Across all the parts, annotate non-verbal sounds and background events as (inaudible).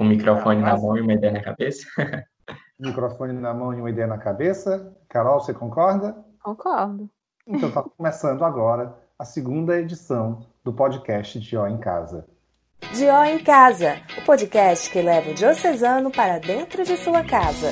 Um microfone na mão e uma ideia na cabeça? (laughs) microfone na mão e uma ideia na cabeça. Carol, você concorda? Concordo. Então está começando agora a segunda edição do podcast Dió em Casa. Dió em Casa, o podcast que leva o diocesano para dentro de sua casa.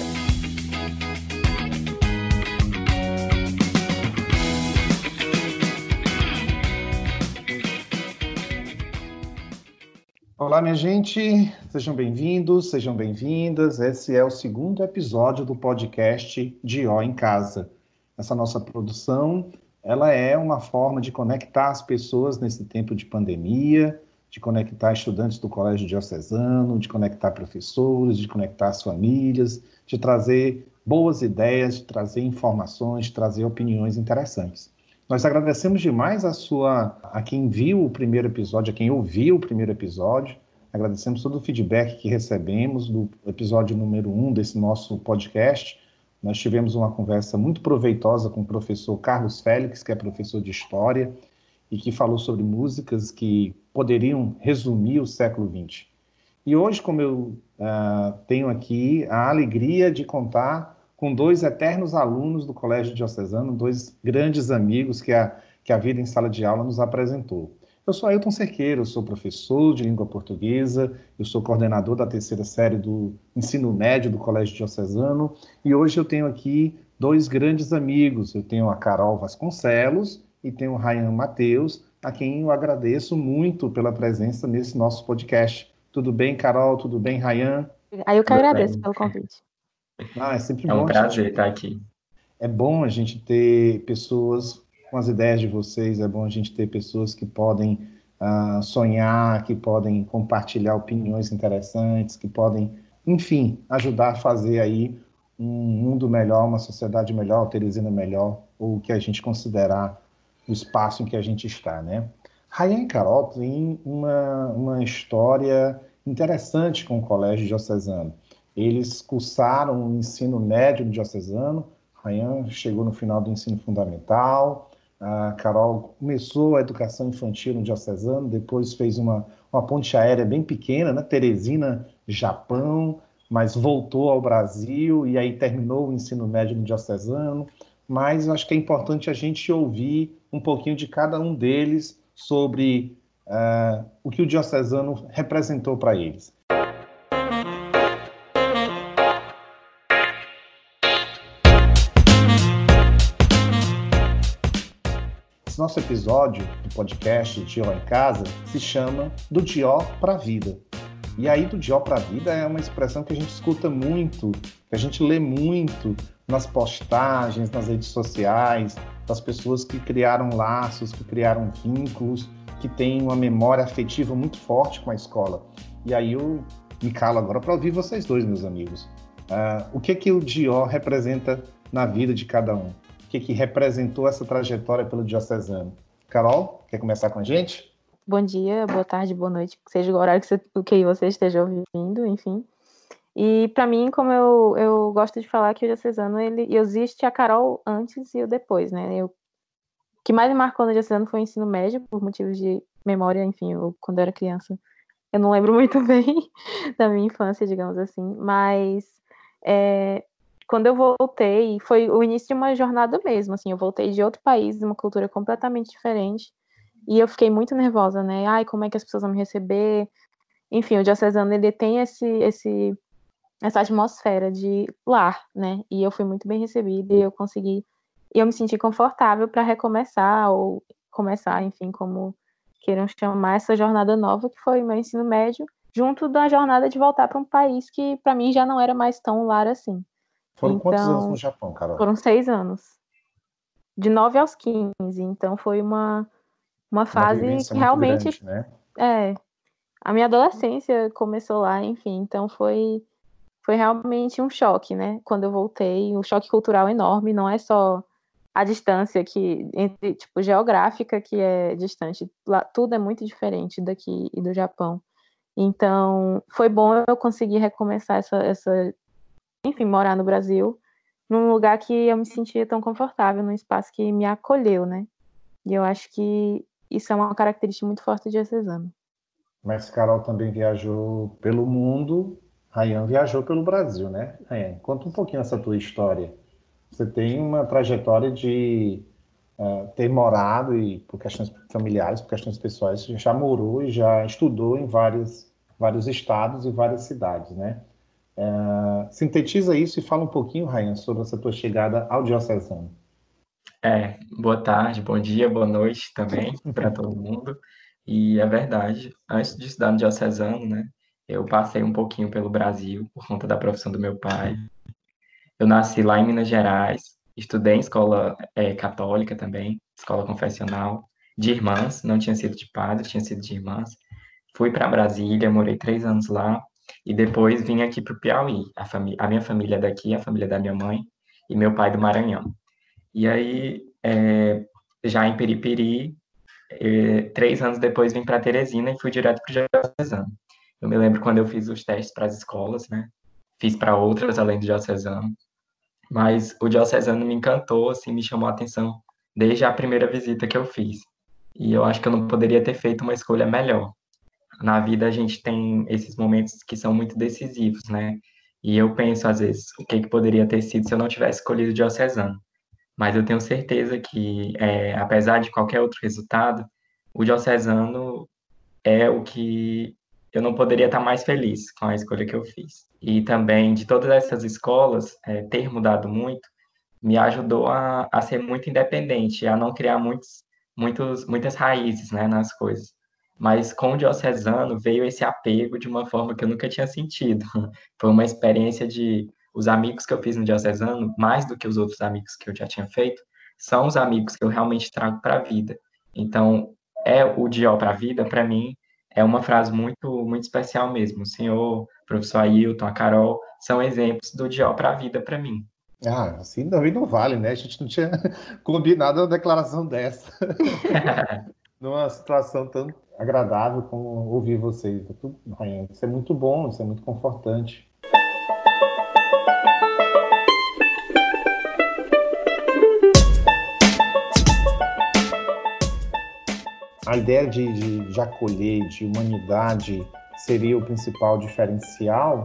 Olá, minha gente, sejam bem-vindos, sejam bem-vindas. Esse é o segundo episódio do podcast de Ó em Casa. Essa nossa produção, ela é uma forma de conectar as pessoas nesse tempo de pandemia, de conectar estudantes do Colégio Diocesano, de conectar professores, de conectar as famílias, de trazer boas ideias, de trazer informações, de trazer opiniões interessantes. Nós agradecemos demais a sua, a quem viu o primeiro episódio, a quem ouviu o primeiro episódio. Agradecemos todo o feedback que recebemos do episódio número um desse nosso podcast. Nós tivemos uma conversa muito proveitosa com o professor Carlos Félix, que é professor de História, e que falou sobre músicas que poderiam resumir o século XX. E hoje, como eu uh, tenho aqui a alegria de contar com dois eternos alunos do Colégio Diocesano, dois grandes amigos que a, que a vida em sala de aula nos apresentou. Eu sou Ailton Cerqueira, eu sou professor de língua portuguesa, eu sou coordenador da terceira série do ensino médio do Colégio Diocesano e hoje eu tenho aqui dois grandes amigos. Eu tenho a Carol Vasconcelos e tenho o Ryan Matheus, a quem eu agradeço muito pela presença nesse nosso podcast. Tudo bem, Carol? Tudo bem, Ryan? Aí eu que agradeço pelo convite. Ah, é sempre é bom. É um prazer estar aqui. É bom a gente ter pessoas com as ideias de vocês, é bom a gente ter pessoas que podem uh, sonhar, que podem compartilhar opiniões interessantes, que podem, enfim, ajudar a fazer aí um mundo melhor, uma sociedade melhor, Teresina melhor, ou o que a gente considerar o espaço em que a gente está, né? Rayan Carol têm uma, uma história interessante com o Colégio Diocesano. Eles cursaram o ensino médio no diocesano, Ryan chegou no final do ensino fundamental, a Carol começou a educação infantil no diocesano, depois fez uma, uma ponte aérea bem pequena, né? Teresina, Japão, mas voltou ao Brasil e aí terminou o ensino médio no diocesano. Mas acho que é importante a gente ouvir um pouquinho de cada um deles sobre uh, o que o diocesano representou para eles. Nosso episódio do podcast Dió em Casa se chama Do Dió para a Vida. E aí, do Dió para a Vida é uma expressão que a gente escuta muito, que a gente lê muito nas postagens, nas redes sociais, das pessoas que criaram laços, que criaram vínculos, que têm uma memória afetiva muito forte com a escola. E aí eu me calo agora para ouvir vocês dois, meus amigos. Uh, o que que o Dió representa na vida de cada um? Que, que representou essa trajetória pelo Diocesano. Carol, quer começar com a gente? Bom dia, boa tarde, boa noite, seja o horário que você, que você esteja ouvindo, enfim. E para mim, como eu, eu gosto de falar que o Diocesano, ele existe a Carol antes e o depois, né? Eu, o que mais me marcou no Diocesano foi o ensino médio, por motivos de memória, enfim, eu, quando eu era criança. Eu não lembro muito (laughs) bem da minha infância, digamos assim, mas é, quando eu voltei, foi o início de uma jornada mesmo, assim, eu voltei de outro país, de uma cultura completamente diferente, e eu fiquei muito nervosa, né? Ai, como é que as pessoas vão me receber? Enfim, o diocesano, ele tem esse, esse, essa atmosfera de lar, né? E eu fui muito bem recebida e eu consegui, e eu me senti confortável para recomeçar, ou começar, enfim, como queiram chamar essa jornada nova, que foi meu ensino médio, junto da jornada de voltar para um país que, para mim, já não era mais tão lar assim. Foram então, quantos anos no Japão, Carol? Foram seis anos. De 9 aos 15. Então foi uma, uma fase uma que realmente. Grande, né? É. A minha adolescência começou lá, enfim. Então foi, foi realmente um choque, né? Quando eu voltei. Um choque cultural enorme. Não é só a distância que entre tipo geográfica que é distante lá tudo é muito diferente daqui e do Japão então foi bom eu conseguir recomeçar essa, essa enfim, morar no Brasil, num lugar que eu me sentia tão confortável, num espaço que me acolheu, né? E eu acho que isso é uma característica muito forte de diocesano. Mas Carol também viajou pelo mundo, Rayan viajou pelo Brasil, né? Rayan, conta um pouquinho essa tua história. Você tem uma trajetória de uh, ter morado e por questões familiares, por questões pessoais, já morou e já estudou em vários, vários estados e várias cidades, né? Uh, sintetiza isso e fala um pouquinho, Rayan, sobre essa tua chegada ao diocesano. É, boa tarde, bom dia, boa noite também (laughs) para todo mundo. E é verdade, antes de estudar no diocesano, né, eu passei um pouquinho pelo Brasil por conta da profissão do meu pai. Eu nasci lá em Minas Gerais, estudei em escola é, católica também, escola confessional, de irmãs, não tinha sido de padre, tinha sido de irmãs. Fui para Brasília, morei três anos lá, e depois vim aqui para o Piauí. A, a minha família é daqui, a família da minha mãe, e meu pai do Maranhão. E aí, é, já em Periperi, é, três anos depois vim para Teresina e fui direto para o Diocesano. Eu me lembro quando eu fiz os testes para as escolas, né? Fiz para outras além do Diocesano. Mas o Diocesano me encantou, assim, me chamou a atenção desde a primeira visita que eu fiz. E eu acho que eu não poderia ter feito uma escolha melhor. Na vida a gente tem esses momentos que são muito decisivos, né? E eu penso, às vezes, o que, que poderia ter sido se eu não tivesse escolhido o Diocesano mas eu tenho certeza que, é, apesar de qualquer outro resultado, o diocesano é o que eu não poderia estar mais feliz com a escolha que eu fiz. E também, de todas essas escolas, é, ter mudado muito me ajudou a, a ser muito independente, a não criar muitos, muitos, muitas raízes né, nas coisas. Mas com o diocesano veio esse apego de uma forma que eu nunca tinha sentido. (laughs) Foi uma experiência de os amigos que eu fiz no Diocesano, mais do que os outros amigos que eu já tinha feito, são os amigos que eu realmente trago para a vida. Então, é o Dió para a vida, para mim, é uma frase muito muito especial mesmo. O senhor, o professor Ailton, a Carol, são exemplos do Dió para a vida para mim. Ah, assim também não vale, né? A gente não tinha (laughs) combinado uma declaração dessa. (laughs) Numa situação tão agradável como ouvir vocês. Isso é muito bom, isso é muito confortante. a ideia de, de, de acolher, de humanidade, seria o principal diferencial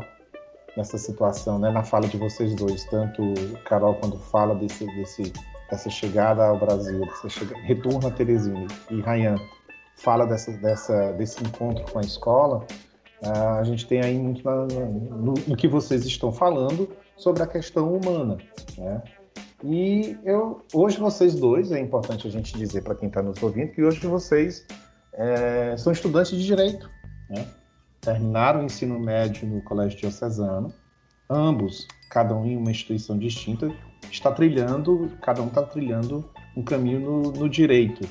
nessa situação, né? Na fala de vocês dois, tanto Carol quando fala desse, desse dessa chegada ao Brasil, dessa chegada, retorno a Teresina e Rayan fala dessa, dessa desse encontro com a escola, a gente tem aí muito na, no, no, que vocês estão falando sobre a questão humana, né? E eu, hoje vocês dois, é importante a gente dizer para quem está nos ouvindo, que hoje vocês é, são estudantes de Direito, né? terminaram o ensino médio no Colégio Diocesano, ambos, cada um em uma instituição distinta, está trilhando, cada um está trilhando um caminho no, no direito.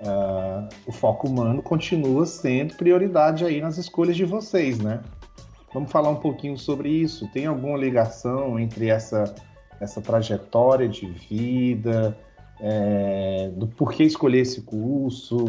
Uh, o foco humano continua sendo prioridade aí nas escolhas de vocês, né? Vamos falar um pouquinho sobre isso. Tem alguma ligação entre essa essa trajetória de vida, é, do porquê escolher esse curso.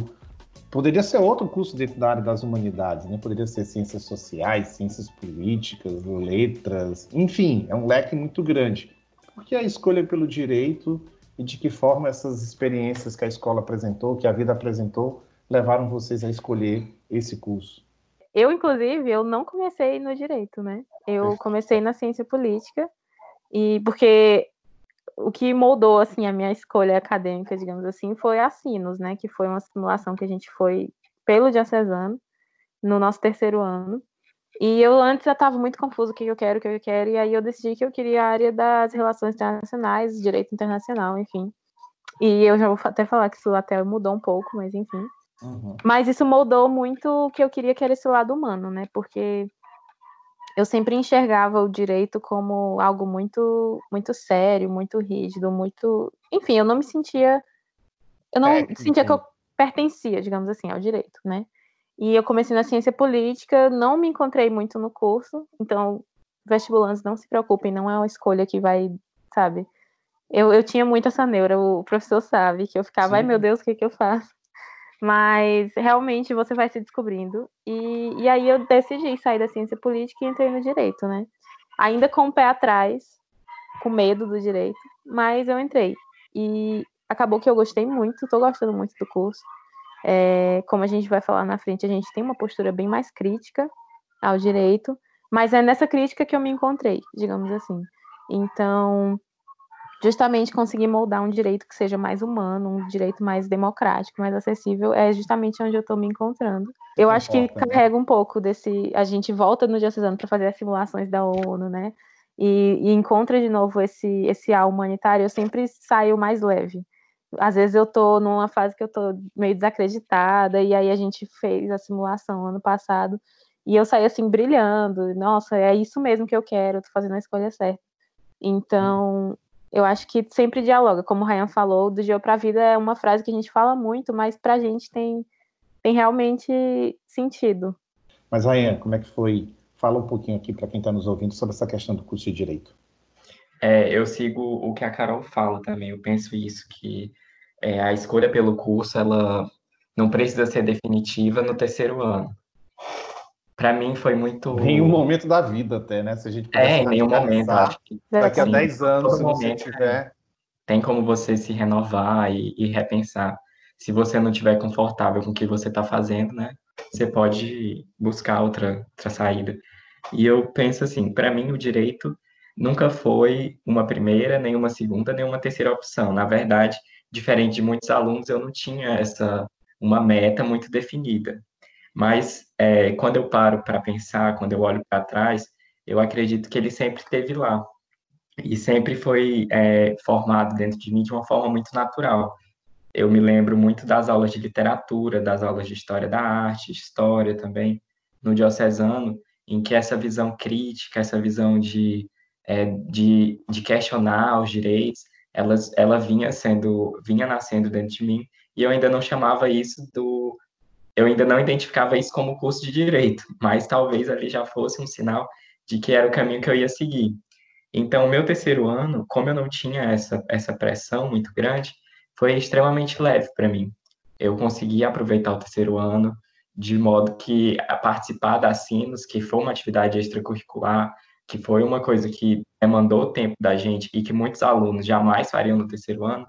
Poderia ser outro curso dentro da área das humanidades, né? Poderia ser ciências sociais, ciências políticas, letras, enfim, é um leque muito grande. Por que a escolha pelo direito e de que forma essas experiências que a escola apresentou, que a vida apresentou, levaram vocês a escolher esse curso? Eu, inclusive, eu não comecei no direito, né? Eu comecei na ciência política e porque o que moldou assim a minha escolha acadêmica, digamos assim, foi a Sinos, né, que foi uma simulação que a gente foi pelo diocesano no nosso terceiro ano. E eu antes já estava muito confuso o que eu quero, o que eu quero, e aí eu decidi que eu queria a área das relações internacionais, direito internacional, enfim. E eu já vou até falar que isso até mudou um pouco, mas enfim. Uhum. Mas isso moldou muito o que eu queria, que era esse lado humano, né? Porque eu sempre enxergava o direito como algo muito muito sério, muito rígido, muito, enfim, eu não me sentia eu não é, sentia que eu pertencia, digamos assim, ao direito, né? E eu comecei na ciência política, não me encontrei muito no curso, então vestibulantes não se preocupem, não é uma escolha que vai, sabe? Eu, eu tinha muito essa neura, o professor sabe, que eu ficava, Sim. ai meu Deus, o que, que eu faço? Mas realmente você vai se descobrindo. E, e aí eu decidi sair da ciência política e entrei no direito, né? Ainda com o pé atrás, com medo do direito, mas eu entrei. E acabou que eu gostei muito, estou gostando muito do curso. É, como a gente vai falar na frente, a gente tem uma postura bem mais crítica ao direito, mas é nessa crítica que eu me encontrei, digamos assim. Então, justamente conseguir moldar um direito que seja mais humano, um direito mais democrático, mais acessível, é justamente onde eu estou me encontrando. Eu acho que né? carrega um pouco desse. A gente volta no Diocesano para fazer as simulações da ONU, né? E, e, encontra de novo esse, esse A humanitário, eu sempre saio mais leve. Às vezes eu estou numa fase que eu estou meio desacreditada, e aí a gente fez a simulação ano passado, e eu saí assim brilhando. Nossa, é isso mesmo que eu quero, estou fazendo a escolha certa. Então, eu acho que sempre dialoga. Como o Ryan falou, do dia para a vida é uma frase que a gente fala muito, mas para a gente tem, tem realmente sentido. Mas, Ryan, como é que foi? Fala um pouquinho aqui para quem está nos ouvindo sobre essa questão do curso de Direito. É, eu sigo o que a Carol fala também. Eu penso isso, que é, a escolha pelo curso, ela não precisa ser definitiva no terceiro ano para mim foi muito. Em um momento da vida, até, né? Se a gente É, em nenhum momento. Acho que, daqui a 10 anos, se você tiver. Tem como você se renovar e, e, repensar. Se você não estiver confortável com o que você está fazendo, né? Você pode buscar outra, outra saída. E eu penso assim: para mim, o direito nunca foi uma primeira, nem uma segunda, nem uma terceira opção. Na verdade, diferente de muitos alunos, eu não tinha essa uma meta muito definida. Mas é, quando eu paro para pensar, quando eu olho para trás, eu acredito que ele sempre esteve lá e sempre foi é, formado dentro de mim de uma forma muito natural. Eu me lembro muito das aulas de literatura, das aulas de história da arte, história também, no diocesano, em que essa visão crítica, essa visão de, é, de, de questionar os direitos, ela, ela vinha sendo, vinha nascendo dentro de mim, e eu ainda não chamava isso do, eu ainda não identificava isso como curso de direito, mas talvez ali já fosse um sinal de que era o caminho que eu ia seguir. Então, meu terceiro ano, como eu não tinha essa, essa pressão muito grande, foi extremamente leve para mim. Eu consegui aproveitar o terceiro ano de modo que a participar da Sinos, que foi uma atividade extracurricular, que foi uma coisa que demandou tempo da gente e que muitos alunos jamais fariam no terceiro ano,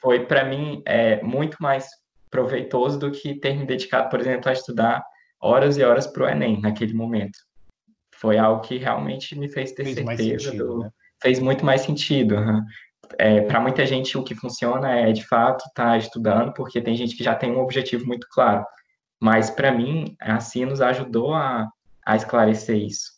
foi para mim é, muito mais proveitoso do que ter me dedicado, por exemplo, a estudar horas e horas para o Enem naquele momento. Foi algo que realmente me fez ter fez certeza. Sentido, do... né? Fez muito mais sentido. Uhum. É, para muita gente, o que funciona é, de fato, estar tá estudando, porque tem gente que já tem um objetivo muito claro. Mas, para mim, assim nos ajudou a, a esclarecer isso.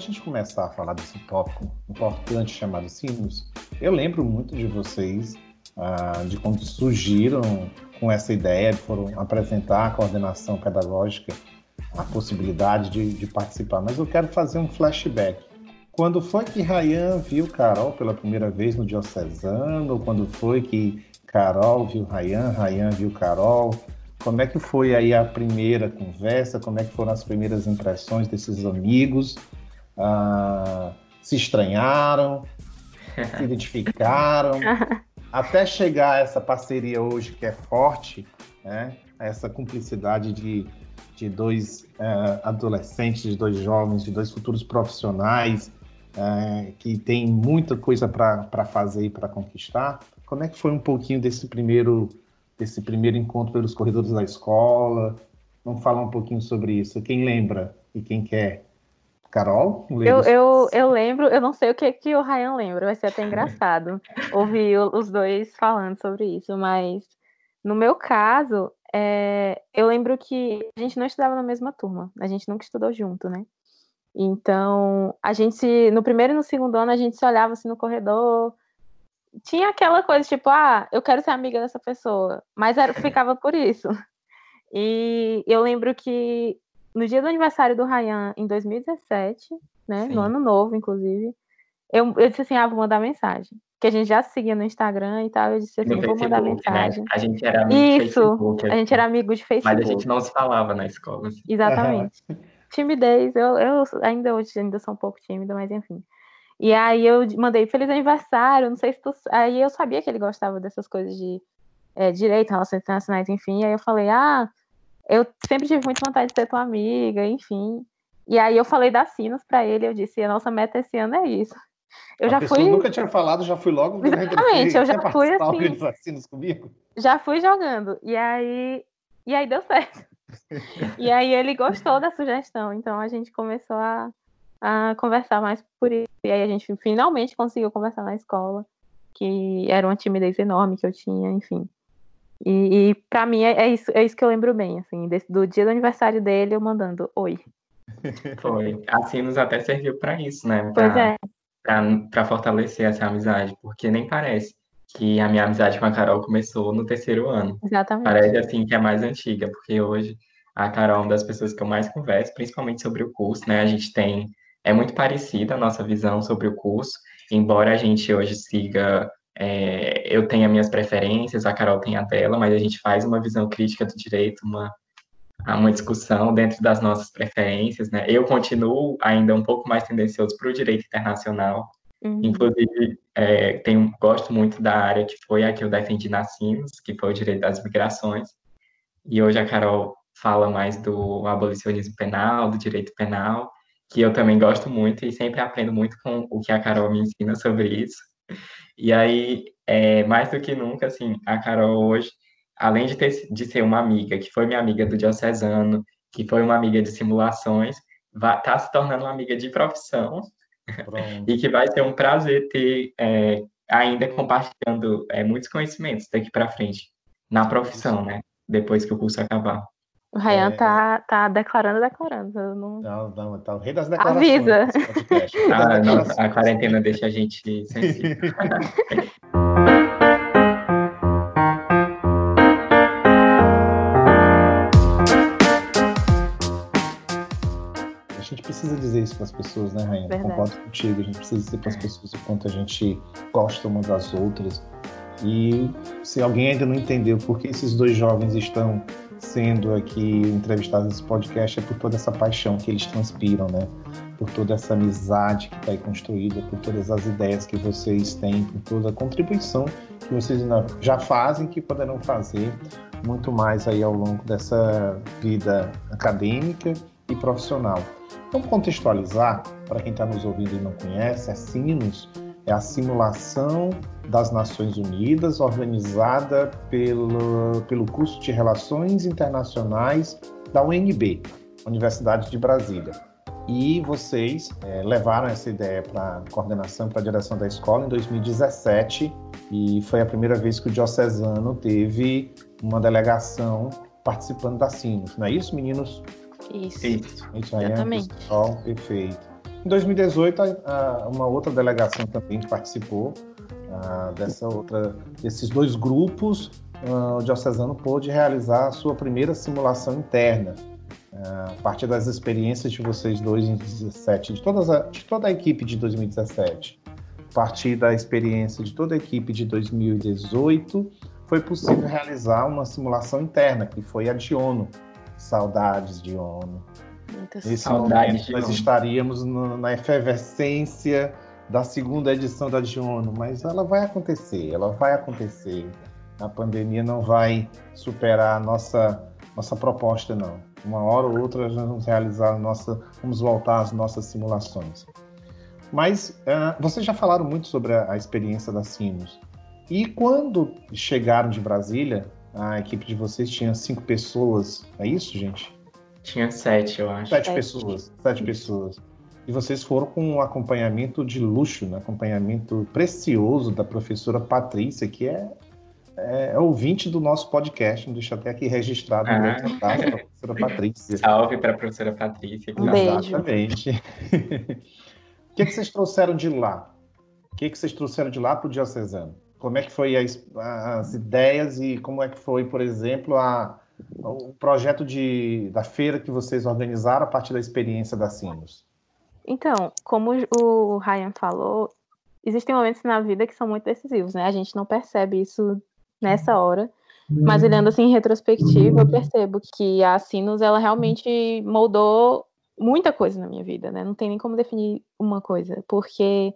Gente começar a falar desse tópico importante chamado Sinos, eu lembro muito de vocês, ah, de quando surgiram com essa ideia, foram apresentar a coordenação pedagógica, a possibilidade de, de participar. Mas eu quero fazer um flashback. Quando foi que Rayan viu Carol pela primeira vez no Diocesano? Quando foi que Carol viu Rayan, Rayan viu Carol? Como é que foi aí a primeira conversa? Como é que foram as primeiras impressões desses amigos? Ah, se estranharam, (laughs) se identificaram, até chegar a essa parceria hoje que é forte, né? essa cumplicidade de, de dois uh, adolescentes, de dois jovens, de dois futuros profissionais uh, que têm muita coisa para fazer e para conquistar. Como é que foi um pouquinho desse primeiro, desse primeiro encontro pelos corredores da escola? Vamos falar um pouquinho sobre isso. Quem lembra e quem quer Carol? Eu, eu, eu lembro, eu não sei o que, que o Ryan lembra, vai ser até engraçado (laughs) ouvir os dois falando sobre isso, mas no meu caso, é, eu lembro que a gente não estudava na mesma turma, a gente nunca estudou junto, né? Então, a gente, no primeiro e no segundo ano, a gente se olhava assim no corredor, tinha aquela coisa tipo, ah, eu quero ser amiga dessa pessoa, mas era, ficava por isso. E eu lembro que no dia do aniversário do Ryan, em 2017, né? Sim. No ano novo, inclusive, eu, eu disse assim: ah, vou mandar mensagem. Que a gente já se seguia no Instagram e tal. Eu disse assim: no vou mandar né? mensagem. Né? A gente era amigo Isso, Facebook, a gente era amigo de Facebook. Mas a gente não se falava na escola. Assim. (laughs) Exatamente. (laughs) Timidez, eu, eu ainda hoje ainda sou um pouco tímida, mas enfim. E aí eu mandei feliz aniversário, não sei se tu. Aí eu sabia que ele gostava dessas coisas de é, direito, relações internacionais, enfim. Aí eu falei, ah, eu sempre tive muita vontade de ser tua amiga, enfim. E aí eu falei da Sinos para ele, eu disse, a nossa meta esse ano é isso. Eu a já fui. nunca tinha falado, já fui logo. Exatamente, eu já fui assim. Comigo? Já fui jogando. E aí, e aí deu certo. e aí ele gostou da sugestão, então a gente começou a, a conversar mais por isso. E aí a gente finalmente conseguiu conversar na escola, que era uma timidez enorme que eu tinha, enfim. E, e para mim é, é, isso, é isso que eu lembro bem, assim, desse, do dia do aniversário dele, eu mandando oi. (laughs) Foi. A Sinos até serviu para isso, né? Pra, pois é. Para fortalecer essa amizade, porque nem parece que a minha amizade com a Carol começou no terceiro ano. Exatamente. Parece assim que é mais antiga, porque hoje a Carol é uma das pessoas que eu mais converso, principalmente sobre o curso, né? A gente tem é muito parecida a nossa visão sobre o curso, embora a gente hoje siga é, eu tenha minhas preferências, a Carol tem a dela, mas a gente faz uma visão crítica do direito, uma, uma discussão dentro das nossas preferências, né? Eu continuo ainda um pouco mais tendencioso para o direito internacional, uhum. inclusive é, tenho, gosto muito da área que foi a que eu defendi na CIMS, que foi o direito das migrações, e hoje a Carol fala mais do abolicionismo penal, do direito penal, que eu também gosto muito e sempre aprendo muito com o que a Carol me ensina sobre isso. E aí, é, mais do que nunca, assim, a Carol hoje, além de, ter, de ser uma amiga, que foi minha amiga do diocesano, que foi uma amiga de simulações, está se tornando uma amiga de profissão, (laughs) e que vai ser um prazer ter é, ainda compartilhando é, muitos conhecimentos daqui para frente, na profissão, né? Depois que o curso acabar. O Ryan é... tá, tá declarando, declarando. Não... não, não, tá o rei das declarações. Avisa. ah, não, a quarentena deixa a gente sensível. (laughs) a gente precisa dizer isso para as pessoas, né, Rainha? Verdade. Concordo contigo. A gente precisa dizer para as pessoas o quanto a gente gosta uma das outras. E se alguém ainda não entendeu por que esses dois jovens estão sendo aqui entrevistados nesse podcast é por toda essa paixão que eles transpiram, né? Por toda essa amizade que está aí construída, por todas as ideias que vocês têm, por toda a contribuição que vocês já fazem, que poderão fazer muito mais aí ao longo dessa vida acadêmica e profissional. Vamos contextualizar, para quem está nos ouvindo e não conhece, a Sinos é a simulação das Nações Unidas, organizada pelo, pelo curso de Relações Internacionais da UNB, Universidade de Brasília. E vocês é, levaram essa ideia para a coordenação, para a direção da escola em 2017, e foi a primeira vez que o Diocesano teve uma delegação participando da Sinos, não é isso, meninos? Isso, isso. Exatamente. Pessoal, perfeito. Em 2018, uma outra delegação também participou dessa outra, desses dois grupos. o diocesano pôde realizar a sua primeira simulação interna, a partir das experiências de vocês dois em 2017, de, a, de toda a equipe de 2017. A partir da experiência de toda a equipe de 2018, foi possível realizar uma simulação interna, que foi a de ONU. Saudades de Muitas Nesse momento, nós estaríamos no, na efervescência da segunda edição da Diono, mas ela vai acontecer, ela vai acontecer. A pandemia não vai superar a nossa, nossa proposta, não. Uma hora ou outra nós vamos realizar a nossa, vamos voltar às nossas simulações. Mas uh, vocês já falaram muito sobre a, a experiência da Sinos. E quando chegaram de Brasília, a equipe de vocês tinha cinco pessoas, é isso, gente? Tinha sete, eu acho. Sete, sete. pessoas. Sete pessoas. E vocês foram com um acompanhamento de luxo, né? acompanhamento precioso da professora Patrícia, que é, é, é ouvinte do nosso podcast. Deixa até aqui registrado ah. no meu contato, a professora Patrícia. (laughs) Salve para a professora Patrícia. Um beijo. Exatamente. o que, é que vocês trouxeram de lá? O que, é que vocês trouxeram de lá para o Diocesano? Como é que foi as, as ideias e como é que foi, por exemplo, a, o projeto de, da feira que vocês organizaram a partir da experiência da Sinos? Então, como o Ryan falou, existem momentos na vida que são muito decisivos, né? A gente não percebe isso nessa hora, mas olhando assim em retrospectiva, eu percebo que a Sinos ela realmente moldou muita coisa na minha vida, né? Não tem nem como definir uma coisa, porque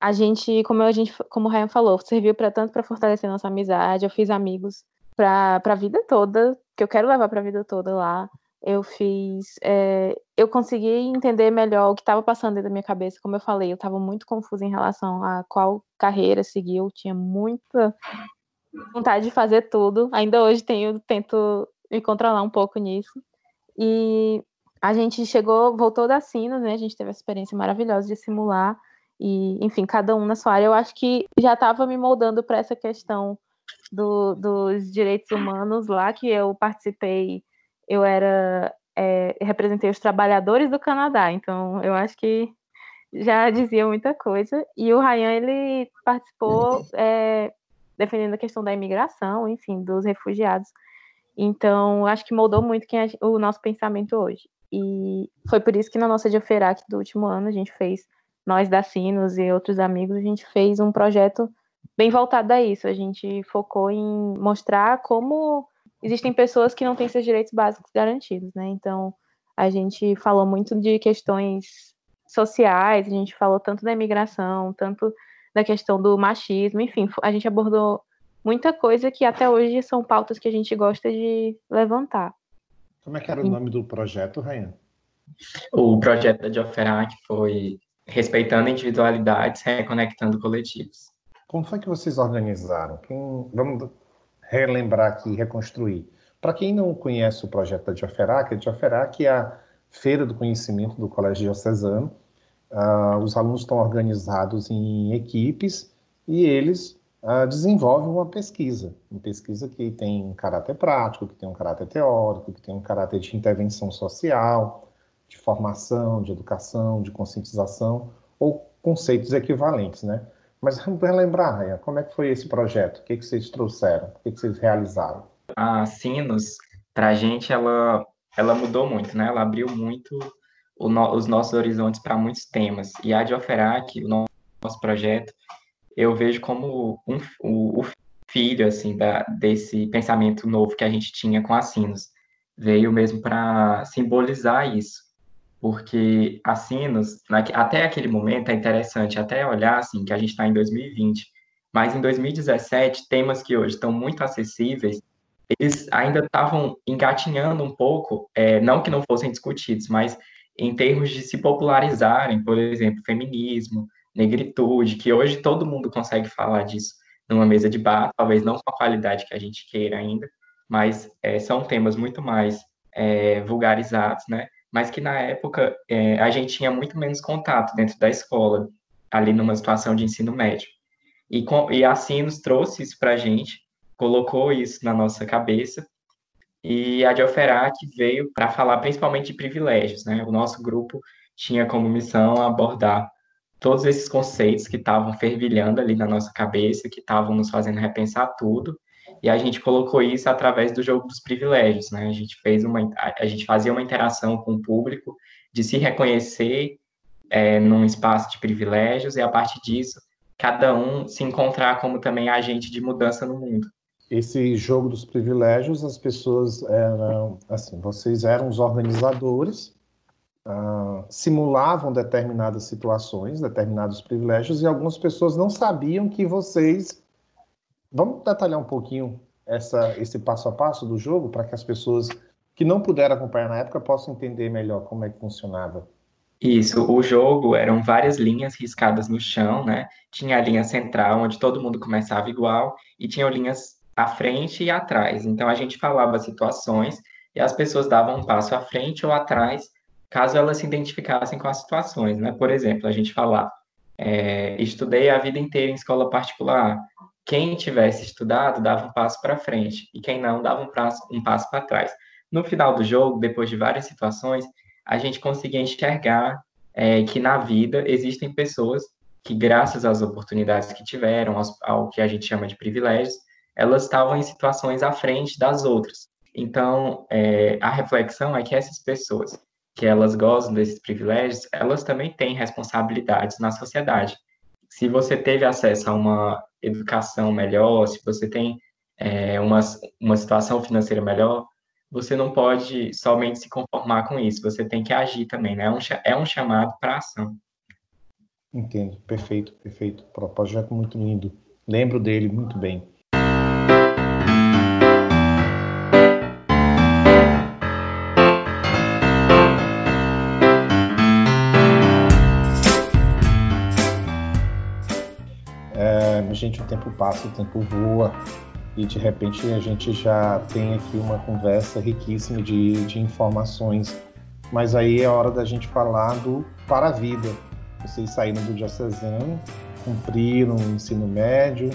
a gente, como a gente, como o Ryan falou, serviu para tanto para fortalecer nossa amizade, eu fiz amigos para a vida toda, que eu quero levar para a vida toda lá. eu fiz. É, eu consegui entender melhor o que estava passando dentro da minha cabeça. Como eu falei, eu estava muito confusa em relação a qual carreira seguir. Eu tinha muita vontade de fazer tudo. Ainda hoje tenho, tento me controlar um pouco nisso. E a gente chegou, voltou da Sinos, né? A gente teve essa experiência maravilhosa de simular. E, enfim, cada um na sua área. Eu acho que já estava me moldando para essa questão do, dos direitos humanos lá, que eu participei. Eu era. É, representei os trabalhadores do Canadá, então eu acho que já dizia muita coisa. E o Ryan, ele participou é, defendendo a questão da imigração, enfim, dos refugiados. Então, acho que moldou muito quem é o nosso pensamento hoje. E foi por isso que na nossa Dioferac do último ano, a gente fez, nós da Sinos e outros amigos, a gente fez um projeto bem voltado a isso. A gente focou em mostrar como existem pessoas que não têm seus direitos básicos garantidos, né? Então, a gente falou muito de questões sociais, a gente falou tanto da imigração, tanto da questão do machismo, enfim, a gente abordou muita coisa que até hoje são pautas que a gente gosta de levantar. Como é que era o nome do projeto, Rayan? O projeto da Dioferac foi Respeitando Individualidades, Reconectando Coletivos. Como foi que vocês organizaram? Quem... Vamos relembrar aqui, reconstruir. Para quem não conhece o projeto da Dioferac, a Dioferac é a feira do conhecimento do Colégio Diocesano, Uh, os alunos estão organizados em equipes e eles uh, desenvolvem uma pesquisa, uma pesquisa que tem um caráter prático, que tem um caráter teórico, que tem um caráter de intervenção social, de formação, de educação, de conscientização, ou conceitos equivalentes, né? Mas vamos relembrar, Raia, como é que foi esse projeto? O que, que vocês trouxeram? O que, que vocês realizaram? A Sinos, para a gente, ela, ela mudou muito, né? Ela abriu muito no, os nossos horizontes para muitos temas. E a Dioferac, o nosso projeto, eu vejo como um, o, o, filho assim da, desse pensamento novo que a gente tinha com a Sinos. Veio mesmo para simbolizar isso. Porque a até aquele momento, é interessante até olhar assim, que a gente está em 2020, mas em 2017, temas que hoje estão muito acessíveis, eles ainda estavam engatinhando um pouco, é, não que não fossem discutidos, mas em termos de se popularizarem, por exemplo, feminismo, negritude, que hoje todo mundo consegue falar disso numa mesa de bar, talvez não com a qualidade que a gente queira ainda, mas é, são temas muito mais é, vulgarizados, né? Mas que na época é, a gente tinha muito menos contato dentro da escola, ali numa situação de ensino médio. E, com, e a Sinos trouxe isso para a gente, colocou isso na nossa cabeça e a Dioferac veio para falar principalmente de privilégios, né? O nosso grupo tinha como missão abordar todos esses conceitos que estavam fervilhando ali na nossa cabeça, que estavam nos fazendo repensar tudo, e a gente colocou isso através do jogo dos privilégios, né? A gente fez uma, a gente fazia uma interação com o público de se reconhecer é, num espaço de privilégios e a partir disso cada um se encontrar como também agente de mudança no mundo esse jogo dos privilégios, as pessoas eram assim, vocês eram os organizadores, uh, simulavam determinadas situações, determinados privilégios, e algumas pessoas não sabiam que vocês. Vamos detalhar um pouquinho essa, esse passo a passo do jogo para que as pessoas que não puderam acompanhar na época possam entender melhor como é que funcionava. Isso, o jogo eram várias linhas riscadas no chão, né? Tinha a linha central, onde todo mundo começava igual, e tinha linhas à frente e atrás. Então a gente falava situações e as pessoas davam um passo à frente ou atrás, caso elas se identificassem com as situações, né? Por exemplo, a gente falar, é, estudei a vida inteira em escola particular. Quem tivesse estudado dava um passo para frente e quem não dava um passo, um passo para trás. No final do jogo, depois de várias situações, a gente conseguia enxergar é, que na vida existem pessoas que, graças às oportunidades que tiveram, ao, ao que a gente chama de privilégios, elas estavam em situações à frente das outras. Então, é, a reflexão é que essas pessoas que elas gozam desses privilégios, elas também têm responsabilidades na sociedade. Se você teve acesso a uma educação melhor, se você tem é, uma, uma situação financeira melhor, você não pode somente se conformar com isso, você tem que agir também, né? É um, é um chamado para ação. Entendo, perfeito, perfeito. Projeto muito lindo. Lembro dele muito bem. Gente o tempo passa, o tempo voa e de repente a gente já tem aqui uma conversa riquíssima de, de informações. Mas aí é hora da gente falar do para a vida. Vocês saíram do diocesano, cumpriram o ensino médio,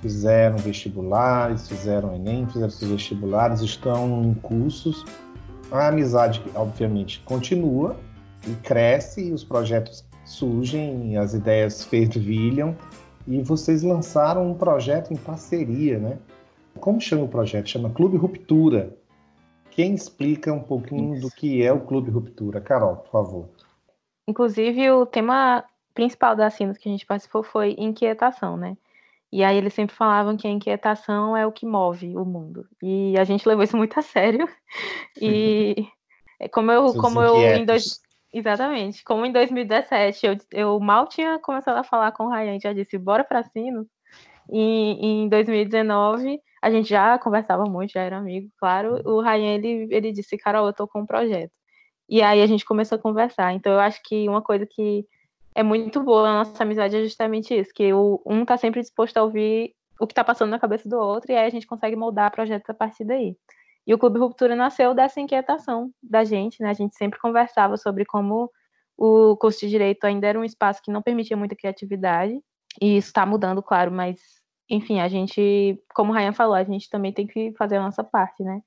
fizeram vestibulares, fizeram Enem, fizeram seus vestibulares, estão em cursos. A amizade, obviamente, continua e cresce, os projetos surgem, as ideias fervilham, e vocês lançaram um projeto em parceria, né? Como chama o projeto? Chama Clube Ruptura. Quem explica um pouquinho Isso. do que é o Clube Ruptura? Carol, por favor. Inclusive, o tema principal da Sinos que a gente participou foi inquietação, né? E aí eles sempre falavam que a inquietação é o que move o mundo. E a gente levou isso muito a sério. (laughs) E como eu, como eu em dois, exatamente, como em 2017 eu, eu mal tinha começado a falar com o Ryan, já disse bora para Sinos. E em 2019 a gente já conversava muito, já era amigo, claro. O Ryan ele, ele disse, Carol, eu tô com um projeto. E aí a gente começou a conversar. Então eu acho que uma coisa que é muito boa na nossa amizade é justamente isso, que o, um tá sempre disposto a ouvir o que tá passando na cabeça do outro, e aí a gente consegue moldar projetos a partir daí. E o Clube Ruptura nasceu dessa inquietação da gente, né? A gente sempre conversava sobre como o curso de Direito ainda era um espaço que não permitia muita criatividade, e isso está mudando, claro, mas, enfim, a gente, como o Ryan falou, a gente também tem que fazer a nossa parte, né?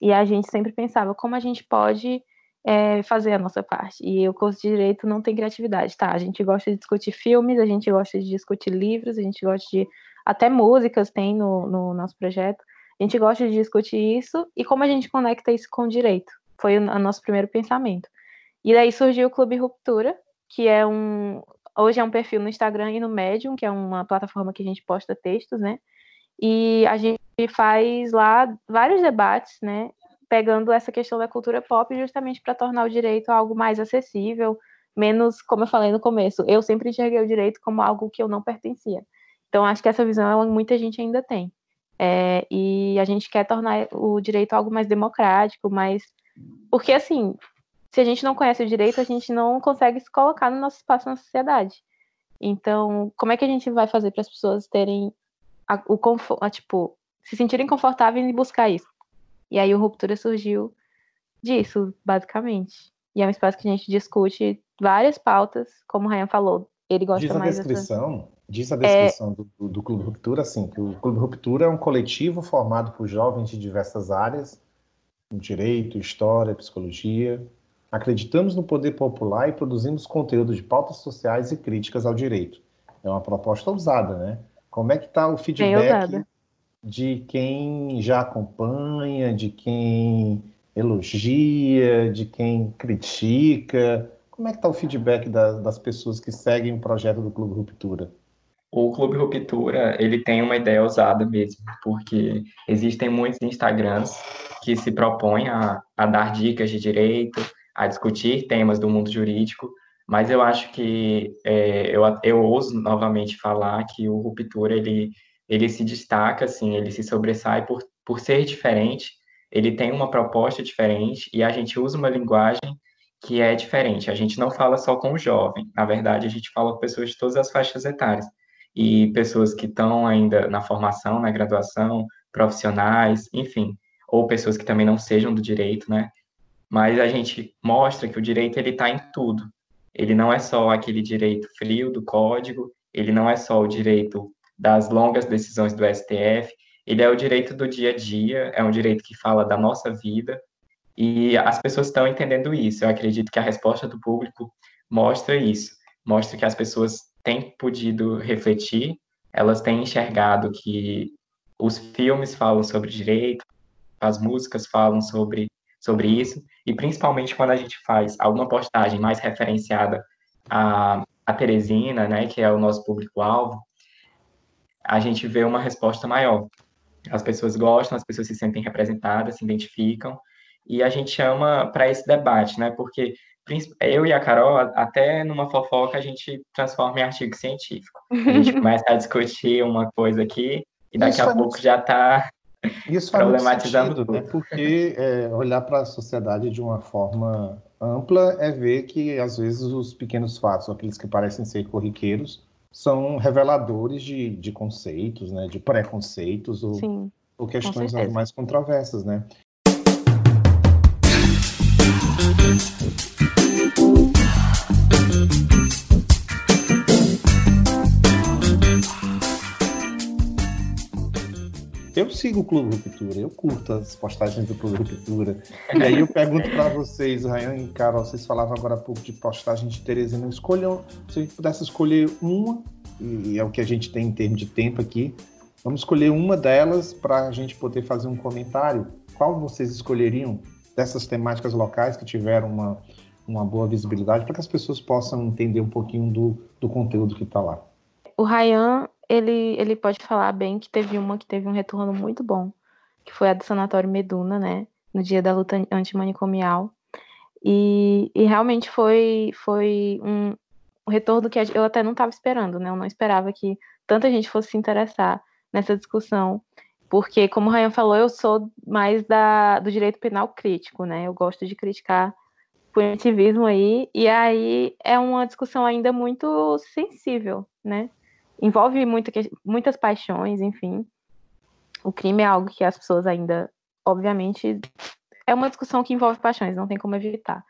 E a gente sempre pensava como a gente pode é, fazer a nossa parte. E o curso de Direito não tem criatividade, tá? A gente gosta de discutir filmes, a gente gosta de discutir livros, a gente gosta de. Até músicas tem no, no nosso projeto. A gente gosta de discutir isso e como a gente conecta isso com o direito. Foi o, nosso primeiro pensamento. E daí surgiu o Clube Ruptura, que é um. Hoje é um perfil no Instagram e no Medium, que é uma plataforma que a gente posta textos, né? E a gente faz lá vários debates, né? pegando essa questão da cultura pop justamente para tornar o direito algo mais acessível, menos, como eu falei no começo, eu sempre enxerguei o direito como algo que eu não pertencia. Então, acho que essa visão muita gente ainda tem. É, e a gente quer tornar o direito algo mais democrático, mais. Porque, assim, se a gente não conhece o direito, a gente não consegue se colocar no nosso espaço na sociedade. Então, como é que a gente vai fazer para as pessoas terem a, o conforto, tipo, se sentirem confortáveis em buscar isso? E aí o Ruptura surgiu disso, basicamente. E é um espaço que a gente discute várias pautas, como o Ryan falou. Ele gosta diz mais a descrição, dessa... Diz a descrição é... do, do Clube Ruptura, assim, que o Clube Ruptura é um coletivo formado por jovens de diversas áreas, direito, história, psicologia. Acreditamos no poder popular e produzimos conteúdo de pautas sociais e críticas ao direito. É uma proposta ousada, né? Como é que está o feedback de quem já acompanha, de quem elogia, de quem critica? Como é que está o feedback da, das pessoas que seguem o projeto do Clube Ruptura? O Clube Ruptura, ele tem uma ideia ousada mesmo, porque existem muitos Instagrams que se propõem a, a dar dicas de direito, a discutir temas do mundo jurídico, mas eu acho que é, eu, eu ouso novamente falar que o Ruptura, ele ele se destaca, assim, ele se sobressai por, por ser diferente, ele tem uma proposta diferente e a gente usa uma linguagem que é diferente. A gente não fala só com o jovem, na verdade, a gente fala com pessoas de todas as faixas etárias e pessoas que estão ainda na formação, na graduação, profissionais, enfim, ou pessoas que também não sejam do direito, né? Mas a gente mostra que o direito ele está em tudo. Ele não é só aquele direito frio do código, ele não é só o direito das longas decisões do STF. Ele é o direito do dia a dia, é um direito que fala da nossa vida, e as pessoas estão entendendo isso. Eu acredito que a resposta do público mostra isso, mostra que as pessoas têm podido refletir, elas têm enxergado que os filmes falam sobre direito, as músicas falam sobre, sobre isso, e principalmente quando a gente faz alguma postagem mais referenciada a, a Teresina, né, que é o nosso público-alvo, a gente vê uma resposta maior. As pessoas gostam, as pessoas se sentem representadas, se identificam, e a gente chama para esse debate, né? Porque eu e a Carol, até numa fofoca, a gente transforma em artigo científico. A gente (laughs) começa a discutir uma coisa aqui, e daqui Isso a pouco muito... já (laughs) está problematizando sentido, tudo. Né? Porque é, olhar para a sociedade de uma forma ampla é ver que, às vezes, os pequenos fatos, aqueles que parecem ser corriqueiros, são reveladores de, de conceitos, né, de preconceitos ou, Sim, ou questões mais controversas, né? Sigo o Clube Ruptura, eu curto as postagens do Clube Ruptura. E aí eu pergunto para vocês, Rayan e Carol, vocês falavam agora há pouco de postagem de Teresina. Escolham, se a gente pudesse escolher uma, e é o que a gente tem em termos de tempo aqui, vamos escolher uma delas para a gente poder fazer um comentário. Qual vocês escolheriam dessas temáticas locais que tiveram uma, uma boa visibilidade para que as pessoas possam entender um pouquinho do, do conteúdo que está lá? O Ryan, ele, ele pode falar bem que teve uma que teve um retorno muito bom, que foi a do Sanatório Meduna, né? No dia da luta antimanicomial. E, e realmente foi, foi um, retorno que eu até não estava esperando, né? Eu não esperava que tanta gente fosse se interessar nessa discussão, porque, como o Ryan falou, eu sou mais da, do direito penal crítico, né? Eu gosto de criticar punitivismo aí, e aí é uma discussão ainda muito sensível, né? Envolve muito, muitas paixões, enfim. O crime é algo que as pessoas ainda, obviamente, é uma discussão que envolve paixões, não tem como evitar.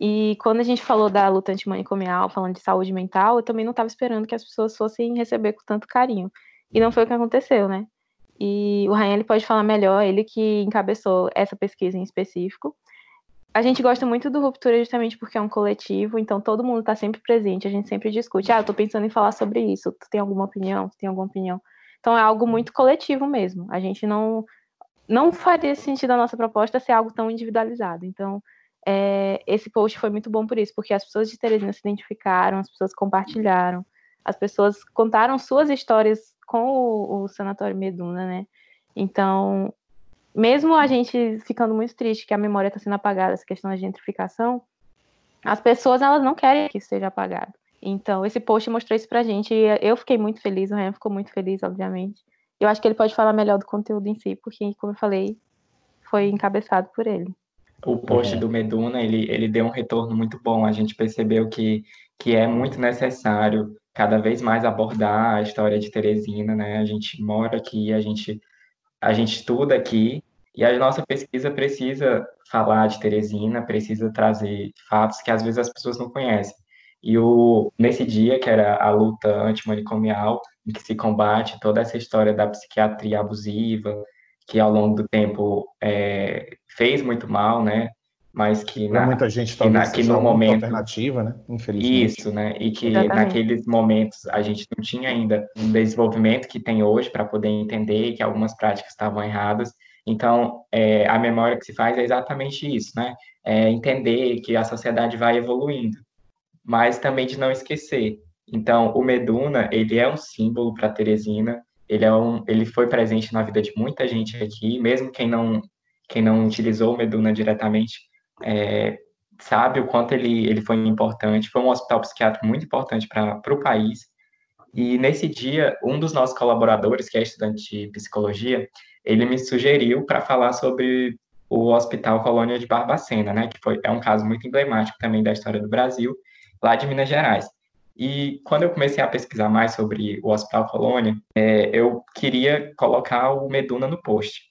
E quando a gente falou da luta antimanicomial, falando de saúde mental, eu também não estava esperando que as pessoas fossem receber com tanto carinho. E não foi o que aconteceu, né? E o Ryan ele pode falar melhor, ele que encabeçou essa pesquisa em específico. A gente gosta muito do Ruptura justamente porque é um coletivo, então todo mundo está sempre presente, a gente sempre discute. Ah, eu estou pensando em falar sobre isso, tu tem alguma opinião? Tu tem alguma opinião? Então é algo muito coletivo mesmo. A gente não não faria sentido a nossa proposta ser algo tão individualizado. Então, é, esse post foi muito bom por isso, porque as pessoas de Teresina se identificaram, as pessoas compartilharam, as pessoas contaram suas histórias com o, o Sanatório Meduna, né? Então, mesmo a gente ficando muito triste que a memória está sendo apagada, essa questão da gentrificação, as pessoas elas não querem que isso seja apagado. Então, esse post mostrou isso pra gente e eu fiquei muito feliz, o Ryan ficou muito feliz, obviamente. Eu acho que ele pode falar melhor do conteúdo em si, porque, como eu falei, foi encabeçado por ele. O post do Meduna, ele, ele deu um retorno muito bom. A gente percebeu que, que é muito necessário cada vez mais abordar a história de Teresina, né? A gente mora aqui, a gente, a gente estuda aqui, e a nossa pesquisa precisa falar de Teresina, precisa trazer fatos que às vezes as pessoas não conhecem. E o, nesse dia, que era a luta antimanicomial, em que se combate toda essa história da psiquiatria abusiva, que ao longo do tempo é, fez muito mal, né? Mas que na, muita gente que, na, que no momento alternativa, né? Infelizmente. Isso, né? E que Exatamente. naqueles momentos a gente não tinha ainda um desenvolvimento que tem hoje para poder entender que algumas práticas estavam erradas. Então, é, a memória que se faz é exatamente isso, né? É entender que a sociedade vai evoluindo, mas também de não esquecer. Então, o Meduna, ele é um símbolo para Teresina, ele, é um, ele foi presente na vida de muita gente aqui, mesmo quem não, quem não utilizou o Meduna diretamente, é, sabe o quanto ele, ele foi importante. Foi um hospital psiquiátrico muito importante para o país. E nesse dia, um dos nossos colaboradores, que é estudante de psicologia, ele me sugeriu para falar sobre o Hospital Colônia de Barbacena, né, que foi, é um caso muito emblemático também da história do Brasil, lá de Minas Gerais. E quando eu comecei a pesquisar mais sobre o Hospital Colônia, é, eu queria colocar o Meduna no post.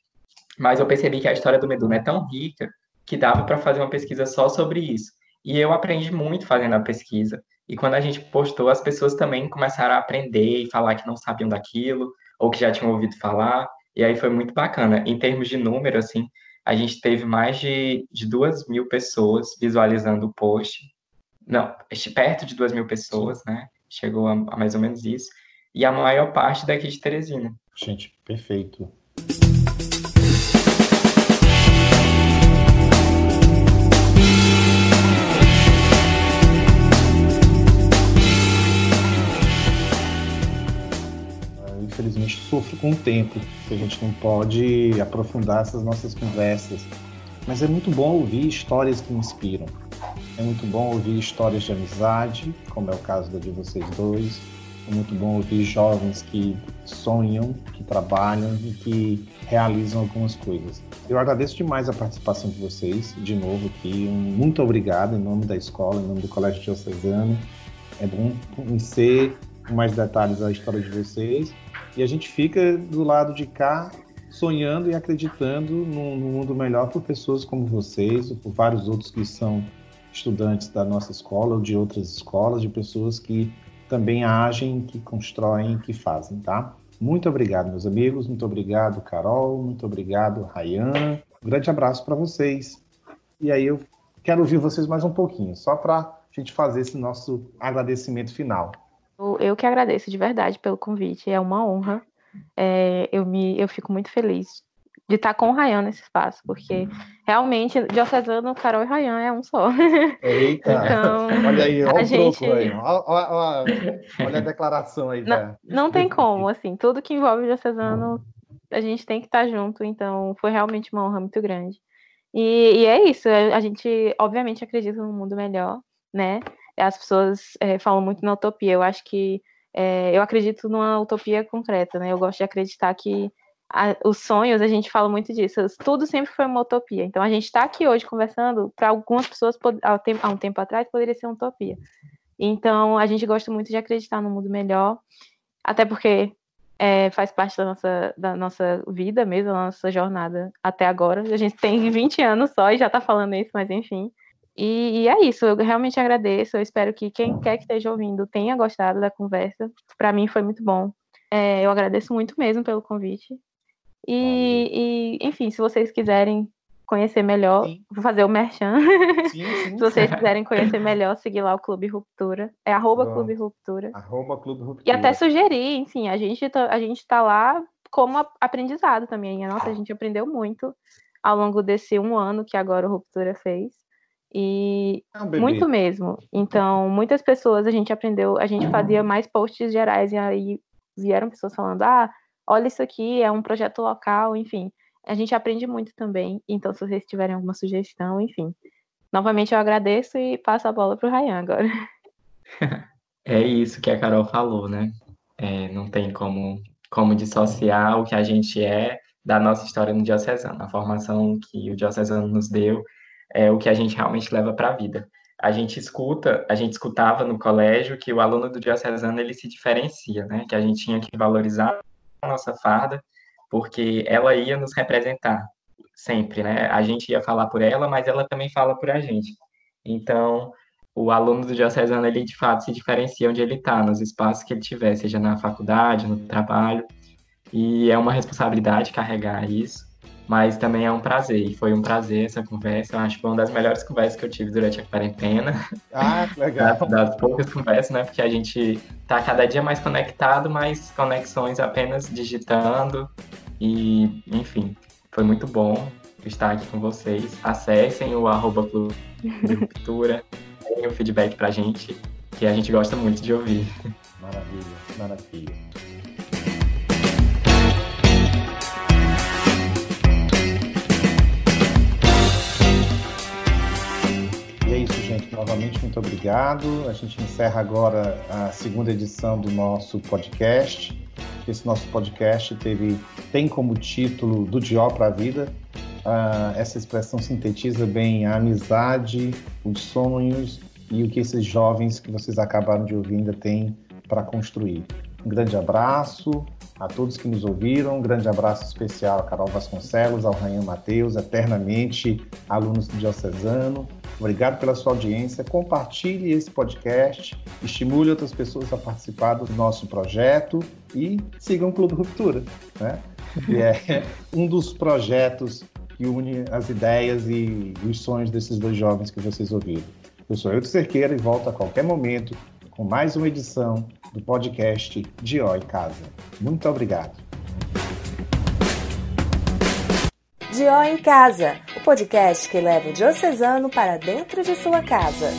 Mas eu percebi que a história do Meduna é tão rica que dava para fazer uma pesquisa só sobre isso. E eu aprendi muito fazendo a pesquisa. E quando a gente postou, as pessoas também começaram a aprender e falar que não sabiam daquilo, ou que já tinham ouvido falar. E aí foi muito bacana. Em termos de número, assim, a gente teve mais de, de duas mil pessoas visualizando o post. Não, perto de duas mil pessoas, né? Chegou a, a mais ou menos isso. E a maior parte daqui de Teresina. Gente, perfeito. Infelizmente sofro com o tempo, que a gente não pode aprofundar essas nossas conversas. Mas é muito bom ouvir histórias que inspiram. É muito bom ouvir histórias de amizade, como é o caso da de vocês dois. É muito bom ouvir jovens que sonham, que trabalham e que realizam algumas coisas. Eu agradeço demais a participação de vocês, de novo aqui. Muito obrigado em nome da escola, em nome do Colégio Diocesano. É bom conhecer com mais detalhes a história de vocês. E a gente fica do lado de cá sonhando e acreditando num, num mundo melhor por pessoas como vocês, ou por vários outros que são estudantes da nossa escola ou de outras escolas, de pessoas que também agem, que constroem, que fazem, tá? Muito obrigado, meus amigos. Muito obrigado, Carol. Muito obrigado, Rayan. Um grande abraço para vocês. E aí eu quero ouvir vocês mais um pouquinho, só para a gente fazer esse nosso agradecimento final. Eu que agradeço de verdade pelo convite. É uma honra. É, eu, me, eu fico muito feliz de estar com o Rayan nesse espaço, porque realmente Diocesano, Carol e Rayan é um só. Eita! então, olha aí, olha o gente... aí. Olha, olha, olha, a declaração aí. Não, não tem como, assim, tudo que envolve Diocesano, a gente tem que estar junto, então foi realmente uma honra muito grande. E, e é isso, a gente obviamente acredita num mundo melhor, né? As pessoas é, falam muito na utopia, eu acho que é, eu acredito numa utopia concreta, né? Eu gosto de acreditar que a, os sonhos, a gente fala muito disso, tudo sempre foi uma utopia. Então, a gente está aqui hoje conversando, para algumas pessoas, há, tempo, um tempo atrás, poderia ser uma utopia. Então, a gente gosta muito de acreditar no mundo melhor, até porque é, faz parte da nossa, da nossa vida mesmo, da nossa jornada até agora. A gente tem (laughs) 20 anos só e já está falando isso, mas enfim. E, e, é isso, eu realmente agradeço. Eu espero que quem quer que esteja ouvindo tenha gostado da conversa. Para mim foi muito bom. É, eu agradeço muito mesmo pelo convite. E, e, enfim, se vocês quiserem conhecer melhor, sim. vou fazer o merchan. Sim, sim. (laughs) se vocês quiserem conhecer melhor, seguir lá o Clube Ruptura. É arroba Clube Ruptura. Arroba Clube Ruptura. E até sugerir, enfim, a gente, tá, a gente tá lá como aprendizado também. Nossa, a gente aprendeu muito ao longo desse um ano que agora o Ruptura fez. E é muito mesmo. Então, muitas pessoas a gente aprendeu, a gente fazia mais posts gerais e aí vieram pessoas falando: ah, olha isso aqui, é um projeto local, enfim. A gente aprende muito também. Então, se vocês tiverem alguma sugestão, enfim. Novamente eu agradeço e passo a bola para o Rayan agora. (laughs) É isso que a Carol falou, né? É, não tem como, como dissociar o que a gente é da nossa história no diocesano. A formação que o diocesano nos deu é o que a gente realmente leva para a vida. A gente escuta, a gente escutava no colégio que o aluno do diocesano ele se diferencia, né? Que a gente tinha que valorizar a nossa farda, porque ela ia nos representar sempre, né? A gente ia falar por ela, mas ela também fala por a gente. Então, o aluno do diocesano, ele de fato se diferencia onde ele está, nos espaços que ele tiver, seja na faculdade, no trabalho, e é uma responsabilidade carregar isso mas também é um prazer, e foi um prazer essa conversa. Eu acho que foi uma das melhores conversas que eu tive durante a quarentena. Ah, que legal. das, (laughs) das, poucas conversas, né? Porque a gente tá cada dia mais conectado, mas conexões apenas digitando. E, enfim, foi muito bom estar aqui com vocês. Acessem o arroba Clube Ruptura, (laughs) deem o feedback pra gente, que a gente gosta muito de ouvir. Maravilha, maravilha. Novamente muito obrigado. A gente encerra agora a segunda edição do nosso podcast. Esse nosso podcast teve tem como título do Dió para a Vida. Uh, essa expressão sintetiza bem a amizade, os sonhos e o que esses jovens que vocês acabaram de ouvir ainda têm para construir. Um grande abraço a todos que nos ouviram, um grande abraço especial a Carol Vasconcelos, ao Rainha Mateus, eternamente alunos do Diocesano. Obrigado pela sua audiência. Compartilhe esse podcast, estimule outras pessoas a participar do nosso projeto e sigam o Clube Ruptura, né? que é (laughs) um dos projetos que une as ideias e os sonhos desses dois jovens que vocês ouviram. Eu sou Euto Cerqueira e volto a qualquer momento com mais uma edição do podcast de Ó em Casa. Muito obrigado. De Ó em Casa, o podcast que leva o diocesano para dentro de sua casa.